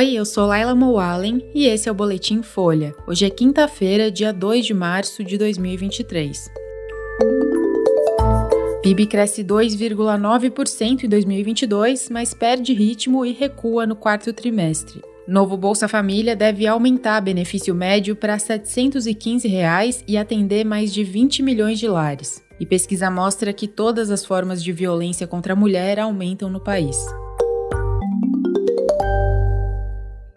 Oi, eu sou Laila Moalen e esse é o Boletim Folha. Hoje é quinta-feira, dia 2 de março de 2023. PIB cresce 2,9% em 2022, mas perde ritmo e recua no quarto trimestre. Novo Bolsa Família deve aumentar benefício médio para 715 reais e atender mais de 20 milhões de lares. E pesquisa mostra que todas as formas de violência contra a mulher aumentam no país.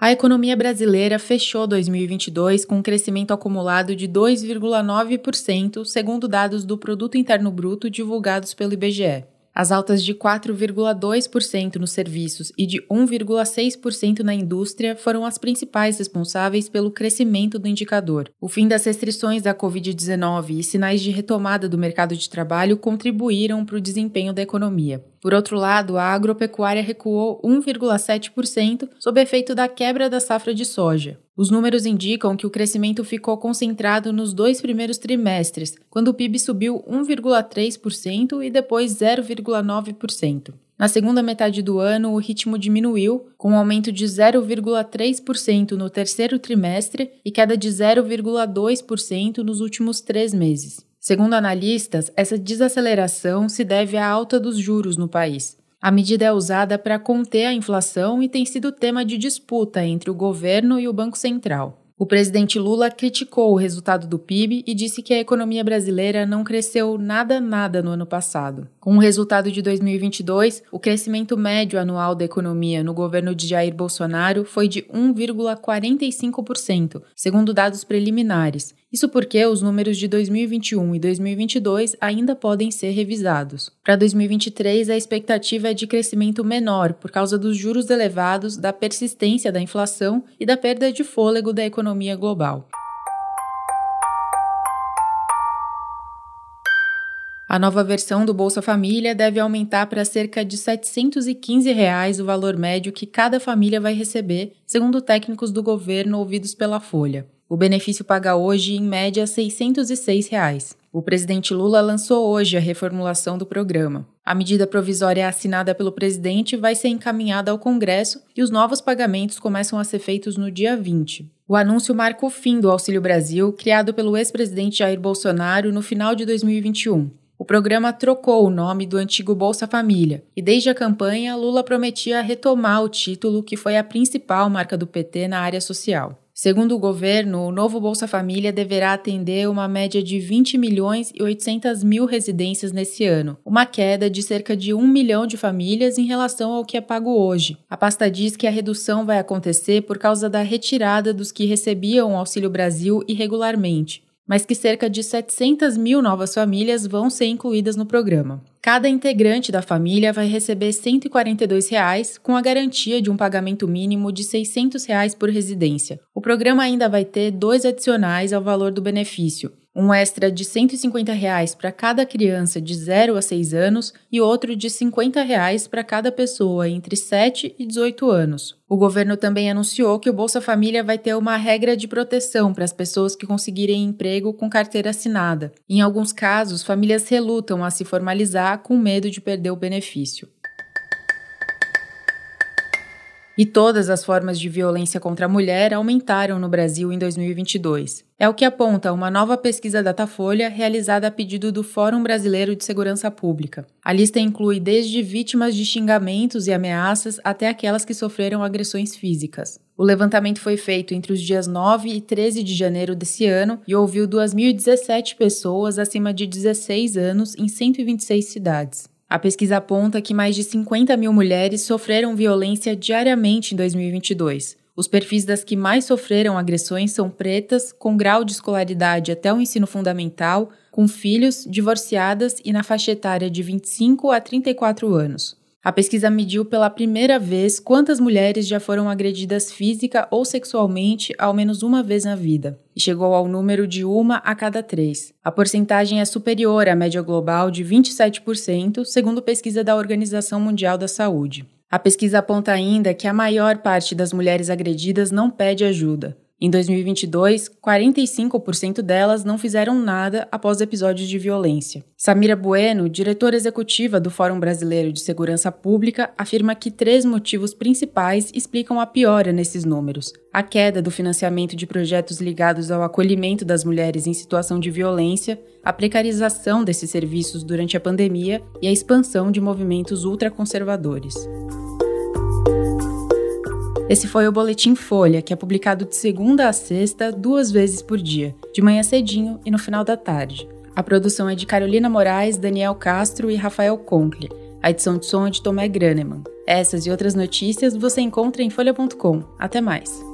A economia brasileira fechou 2022 com um crescimento acumulado de 2,9%, segundo dados do Produto Interno Bruto divulgados pelo IBGE. As altas de 4,2% nos serviços e de 1,6% na indústria foram as principais responsáveis pelo crescimento do indicador. O fim das restrições da Covid-19 e sinais de retomada do mercado de trabalho contribuíram para o desempenho da economia. Por outro lado, a agropecuária recuou 1,7% sob efeito da quebra da safra de soja. Os números indicam que o crescimento ficou concentrado nos dois primeiros trimestres, quando o PIB subiu 1,3% e depois 0,9%. Na segunda metade do ano, o ritmo diminuiu, com um aumento de 0,3% no terceiro trimestre e queda de 0,2% nos últimos três meses. Segundo analistas, essa desaceleração se deve à alta dos juros no país. A medida é usada para conter a inflação e tem sido tema de disputa entre o governo e o Banco Central. O presidente Lula criticou o resultado do PIB e disse que a economia brasileira não cresceu nada nada no ano passado. Com o resultado de 2022, o crescimento médio anual da economia no governo de Jair Bolsonaro foi de 1,45%, segundo dados preliminares. Isso porque os números de 2021 e 2022 ainda podem ser revisados. Para 2023, a expectativa é de crescimento menor por causa dos juros elevados, da persistência da inflação e da perda de fôlego da economia global. A nova versão do Bolsa Família deve aumentar para cerca de 715 reais o valor médio que cada família vai receber, segundo técnicos do governo ouvidos pela Folha. O benefício paga hoje, em média, 606 reais. O presidente Lula lançou hoje a reformulação do programa. A medida provisória assinada pelo presidente vai ser encaminhada ao Congresso e os novos pagamentos começam a ser feitos no dia 20. O anúncio marca o fim do Auxílio Brasil, criado pelo ex-presidente Jair Bolsonaro no final de 2021. O programa trocou o nome do antigo Bolsa Família e, desde a campanha, Lula prometia retomar o título, que foi a principal marca do PT na área social. Segundo o governo, o novo Bolsa Família deverá atender uma média de 20 milhões e 800 mil residências nesse ano, uma queda de cerca de 1 milhão de famílias em relação ao que é pago hoje. A pasta diz que a redução vai acontecer por causa da retirada dos que recebiam o Auxílio Brasil irregularmente mas que cerca de 700 mil novas famílias vão ser incluídas no programa. Cada integrante da família vai receber 142 reais, com a garantia de um pagamento mínimo de 600 reais por residência. O programa ainda vai ter dois adicionais ao valor do benefício, um extra de 150 reais para cada criança de 0 a 6 anos e outro de 50 reais para cada pessoa entre 7 e 18 anos. O governo também anunciou que o Bolsa Família vai ter uma regra de proteção para as pessoas que conseguirem emprego com carteira assinada. Em alguns casos, famílias relutam a se formalizar com medo de perder o benefício. E todas as formas de violência contra a mulher aumentaram no Brasil em 2022. É o que aponta uma nova pesquisa Datafolha realizada a pedido do Fórum Brasileiro de Segurança Pública. A lista inclui desde vítimas de xingamentos e ameaças até aquelas que sofreram agressões físicas. O levantamento foi feito entre os dias 9 e 13 de janeiro desse ano e ouviu 2.017 pessoas acima de 16 anos em 126 cidades. A pesquisa aponta que mais de 50 mil mulheres sofreram violência diariamente em 2022. Os perfis das que mais sofreram agressões são pretas, com grau de escolaridade até o ensino fundamental, com filhos, divorciadas e na faixa etária de 25 a 34 anos. A pesquisa mediu pela primeira vez quantas mulheres já foram agredidas física ou sexualmente ao menos uma vez na vida, e chegou ao número de uma a cada três. A porcentagem é superior à média global de 27%, segundo pesquisa da Organização Mundial da Saúde. A pesquisa aponta ainda que a maior parte das mulheres agredidas não pede ajuda. Em 2022, 45% delas não fizeram nada após episódios de violência. Samira Bueno, diretora executiva do Fórum Brasileiro de Segurança Pública, afirma que três motivos principais explicam a piora nesses números: a queda do financiamento de projetos ligados ao acolhimento das mulheres em situação de violência, a precarização desses serviços durante a pandemia e a expansão de movimentos ultraconservadores. Esse foi o Boletim Folha, que é publicado de segunda a sexta, duas vezes por dia, de manhã cedinho e no final da tarde. A produção é de Carolina Moraes, Daniel Castro e Rafael Conkle. A edição de som é de Tomé Graneman. Essas e outras notícias você encontra em folha.com. Até mais!